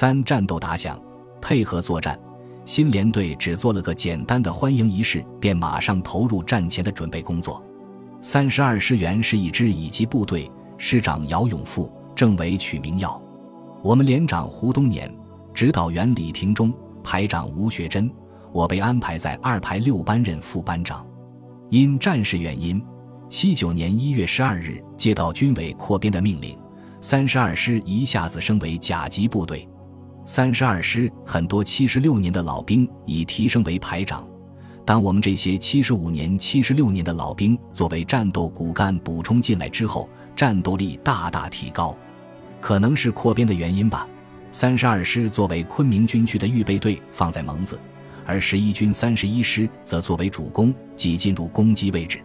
三战斗打响，配合作战。新连队只做了个简单的欢迎仪式，便马上投入战前的准备工作。三十二师原是一支乙级部队，师长姚永富，政委曲明耀，我们连长胡东年，指导员李廷忠，排长吴学珍，我被安排在二排六班任副班长。因战事原因，七九年一月十二日接到军委扩编的命令，三十二师一下子升为甲级部队。三十二师很多七十六年的老兵已提升为排长，当我们这些七十五年、七十六年的老兵作为战斗骨干补充进来之后，战斗力大大提高。可能是扩编的原因吧。三十二师作为昆明军区的预备队放在蒙自，而十一军三十一师则作为主攻，即进入攻击位置。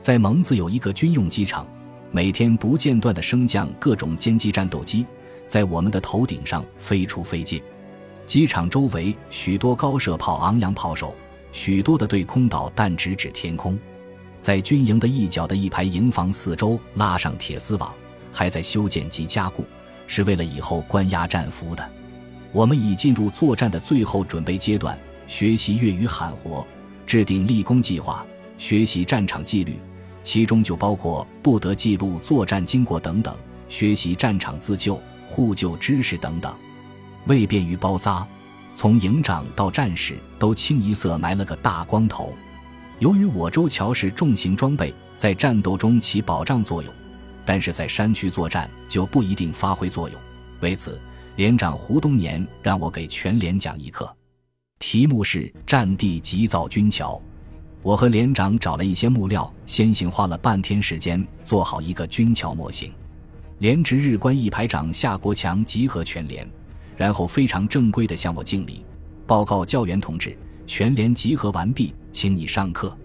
在蒙自有一个军用机场，每天不间断地升降各种歼击战斗机。在我们的头顶上飞出飞进，机场周围许多高射炮昂扬炮手，许多的对空导弹直指天空。在军营的一角的一排营房四周拉上铁丝网，还在修建及加固，是为了以后关押战俘的。我们已进入作战的最后准备阶段，学习粤语喊活，制定立功计划，学习战场纪律，其中就包括不得记录作战经过等等，学习战场自救。互救知识等等，为便于包扎，从营长到战士都清一色埋了个大光头。由于我州桥是重型装备，在战斗中起保障作用，但是在山区作战就不一定发挥作用。为此，连长胡东年让我给全连讲一课，题目是“战地急造军桥”。我和连长找了一些木料，先行花了半天时间做好一个军桥模型。连值日官一排长夏国强集合全连，然后非常正规地向我敬礼，报告教员同志：全连集合完毕，请你上课。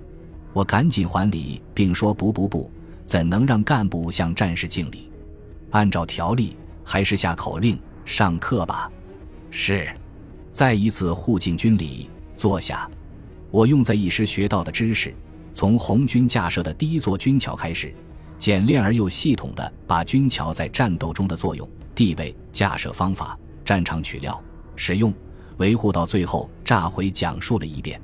我赶紧还礼，并说：不不不，怎能让干部向战士敬礼？按照条例，还是下口令上课吧。是。再一次互敬军礼，坐下。我用在一师学到的知识，从红军架设的第一座军桥开始。简练而又系统地把军桥在战斗中的作用、地位、架设方法、战场取料、使用、维护到最后炸毁讲述了一遍。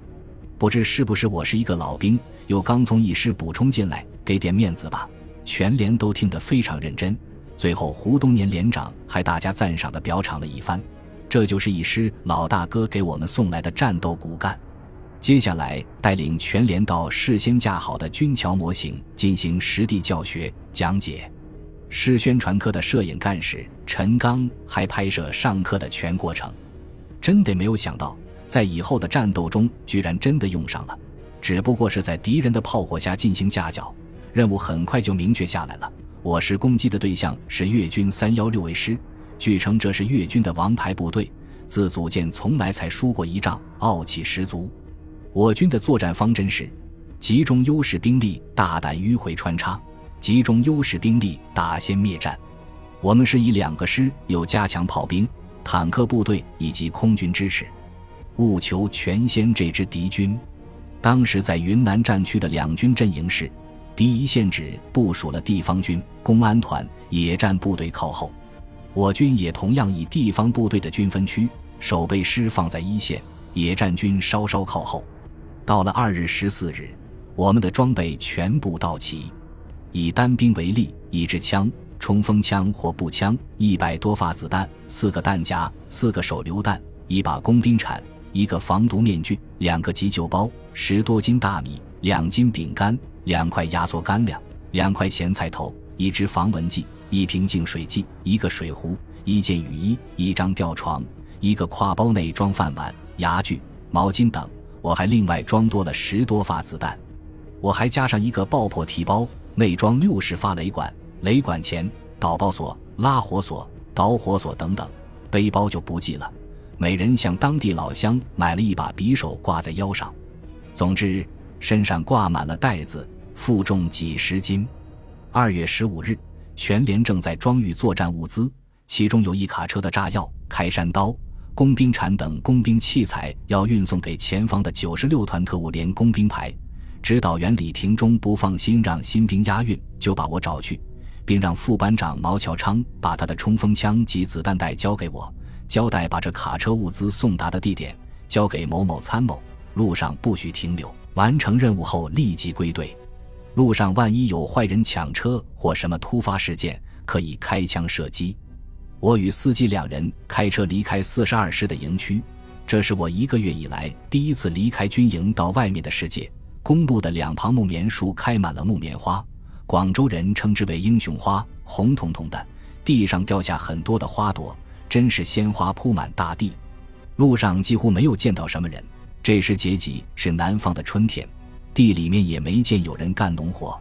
不知是不是我是一个老兵，又刚从一师补充进来，给点面子吧。全连都听得非常认真。最后胡东年连长还大加赞赏地表场了一番。这就是一师老大哥给我们送来的战斗骨干。接下来，带领全连到事先架好的军桥模型进行实地教学讲解。市宣传科的摄影干事陈刚还拍摄上课的全过程。真得没有想到，在以后的战斗中，居然真的用上了。只不过是在敌人的炮火下进行架脚，任务很快就明确下来了。我师攻击的对象是粤军三幺六卫师，据称这是粤军的王牌部队，自组建从来才输过一仗，傲气十足。我军的作战方针是：集中优势兵力，大胆迂回穿插；集中优势兵力，打先灭战。我们是以两个师，有加强炮兵、坦克部队以及空军支持，务求全歼这支敌军。当时在云南战区的两军阵营是：第一线指部署了地方军、公安团、野战部队靠后，我军也同样以地方部队的军分区，守备师放在一线，野战军稍稍靠后。到了二日十四日，我们的装备全部到齐。以单兵为例，一支枪、冲锋枪或步枪，一百多发子弹，四个弹夹，四个手榴弹，一把工兵铲，一个防毒面具，两个急救包，十多斤大米，两斤饼干，两块压缩干粮，两块咸菜头，一支防蚊剂，一瓶净水剂，一个水壶，一件雨衣，一张吊床，一个挎包内装饭碗、牙具、毛巾等。我还另外装多了十多发子弹，我还加上一个爆破提包，内装六十发雷管、雷管钳、导爆索、拉火索、导火索等等。背包就不计了，每人向当地老乡买了一把匕首挂在腰上。总之，身上挂满了袋子，负重几十斤。二月十五日，全连正在装运作战物资，其中有一卡车的炸药、开山刀。工兵铲等工兵器材要运送给前方的九十六团特务连工兵排，指导员李廷忠不放心让新兵押运，就把我找去，并让副班长毛乔昌把他的冲锋枪及子弹袋交给我，交代把这卡车物资送达的地点交给某某参谋，路上不许停留，完成任务后立即归队。路上万一有坏人抢车或什么突发事件，可以开枪射击。我与司机两人开车离开四十二师的营区，这是我一个月以来第一次离开军营到外面的世界。公路的两旁木棉树开满了木棉花，广州人称之为英雄花，红彤彤的，地上掉下很多的花朵，真是鲜花铺满大地。路上几乎没有见到什么人，这时节气是南方的春天，地里面也没见有人干农活。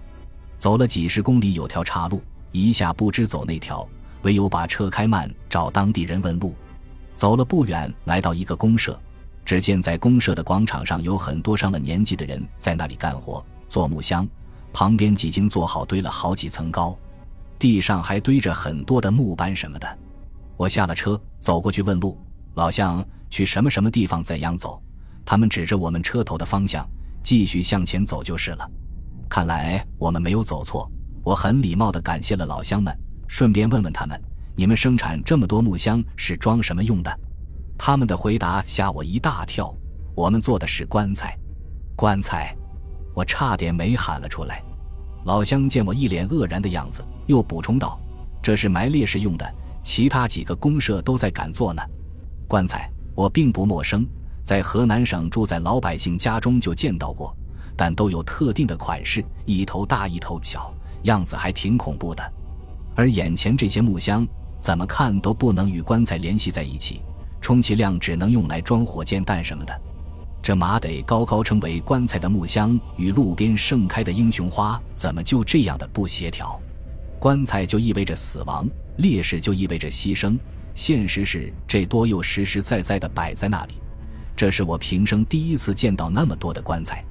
走了几十公里，有条岔路，一下不知走那条，唯有把车开慢，找当地人问路。走了不远，来到一个公社。只见在公社的广场上有很多上了年纪的人在那里干活做木箱，旁边几经做好堆了好几层高，地上还堆着很多的木板什么的。我下了车走过去问路，老乡去什么什么地方怎样走？他们指着我们车头的方向，继续向前走就是了。看来我们没有走错，我很礼貌地感谢了老乡们，顺便问问他们：你们生产这么多木箱是装什么用的？他们的回答吓我一大跳。我们做的是棺材，棺材，我差点没喊了出来。老乡见我一脸愕然的样子，又补充道：“这是埋烈士用的，其他几个公社都在赶做呢。”棺材我并不陌生，在河南省住在老百姓家中就见到过，但都有特定的款式，一头大一头小，样子还挺恐怖的。而眼前这些木箱，怎么看都不能与棺材联系在一起。充其量只能用来装火箭弹什么的，这马得高高称为棺材的木箱与路边盛开的英雄花，怎么就这样的不协调？棺材就意味着死亡，烈士就意味着牺牲，现实是这多又实实在在的摆在那里。这是我平生第一次见到那么多的棺材。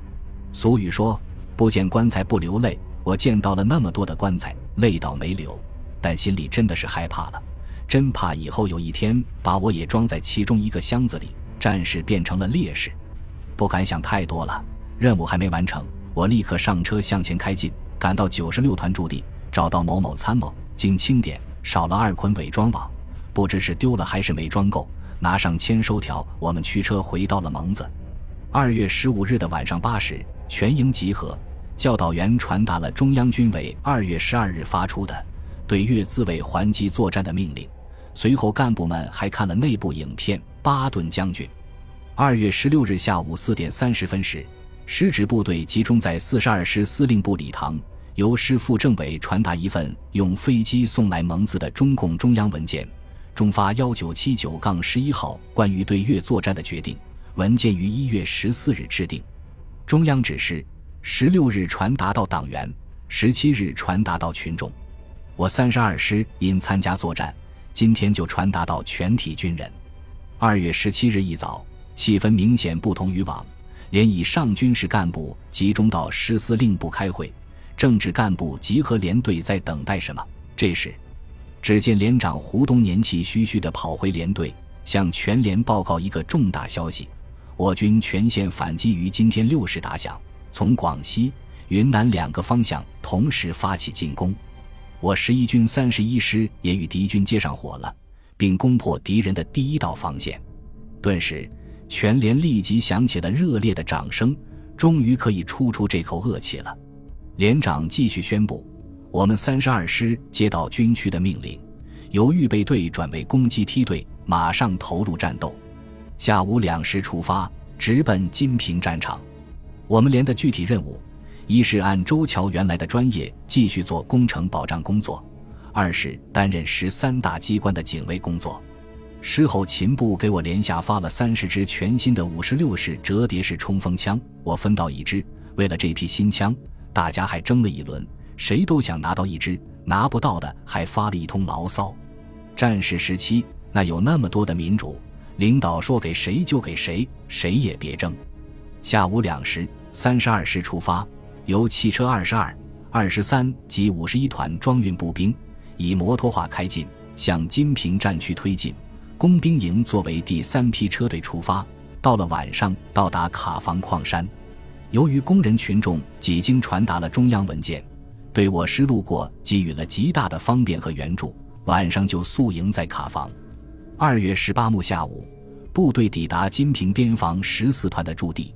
俗语说“不见棺材不流泪”，我见到了那么多的棺材，泪倒没流，但心里真的是害怕了。真怕以后有一天把我也装在其中一个箱子里，战士变成了烈士，不敢想太多了。任务还没完成，我立刻上车向前开进，赶到九十六团驻地，找到某某参谋，经清点少了二捆伪装网，不知是丢了还是没装够。拿上签收条，我们驱车回到了蒙子。二月十五日的晚上八时，全营集合，教导员传达了中央军委二月十二日发出的对越自卫还击作战的命令。随后，干部们还看了内部影片《巴顿将军》。二月十六日下午四点三十分时，师指部队集中在四十二师司令部礼堂，由师副政委传达一份用飞机送来蒙自的中共中央文件，中发幺九七九杠十一号关于对越作战的决定。文件于一月十四日制定，中央指示十六日传达到党员，十七日传达到群众。我三十二师因参加作战。今天就传达到全体军人。二月十七日一早，气氛明显不同于往，连以上军事干部集中到师司令部开会，政治干部集合连队在等待什么？这时，只见连长胡东年气吁吁地跑回连队，向全连报告一个重大消息：我军全线反击于今天六时打响，从广西、云南两个方向同时发起进攻。我十一军三十一师也与敌军接上火了，并攻破敌人的第一道防线。顿时，全连立即响起了热烈的掌声，终于可以出出这口恶气了。连长继续宣布：我们三十二师接到军区的命令，由预备队转为攻击梯队，马上投入战斗。下午两时出发，直奔金平战场。我们连的具体任务。一是按周桥原来的专业继续做工程保障工作，二是担任十三大机关的警卫工作。事后勤部给我连下发了三十支全新的五十六式折叠式冲锋枪，我分到一支。为了这批新枪，大家还争了一轮，谁都想拿到一支，拿不到的还发了一通牢骚。战时时期那有那么多的民主，领导说给谁就给谁，谁也别争。下午两时，三十二师出发。由汽车二十二、二十三及五十一团装运步兵，以摩托化开进，向金平战区推进。工兵营作为第三批车队出发，到了晚上到达卡房矿山。由于工人群众几经传达了中央文件，对我师路过给予了极大的方便和援助，晚上就宿营在卡房。二月十八日下午，部队抵达金平边防十四团的驻地。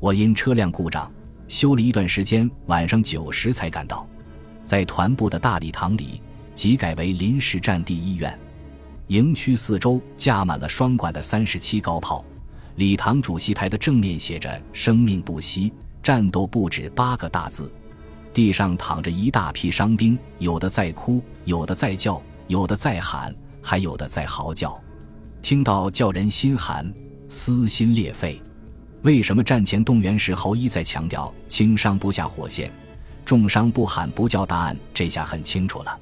我因车辆故障，修了一段时间，晚上九时才赶到。在团部的大礼堂里，即改为临时战地医院。营区四周架满了双管的三十七高炮，礼堂主席台的正面写着“生命不息，战斗不止”八个大字。地上躺着一大批伤兵，有的在哭，有的在叫，有的在喊，还有的在嚎叫，听到叫人心寒、撕心裂肺。为什么战前动员时侯一再强调轻伤不下火线，重伤不喊不叫？答案这下很清楚了。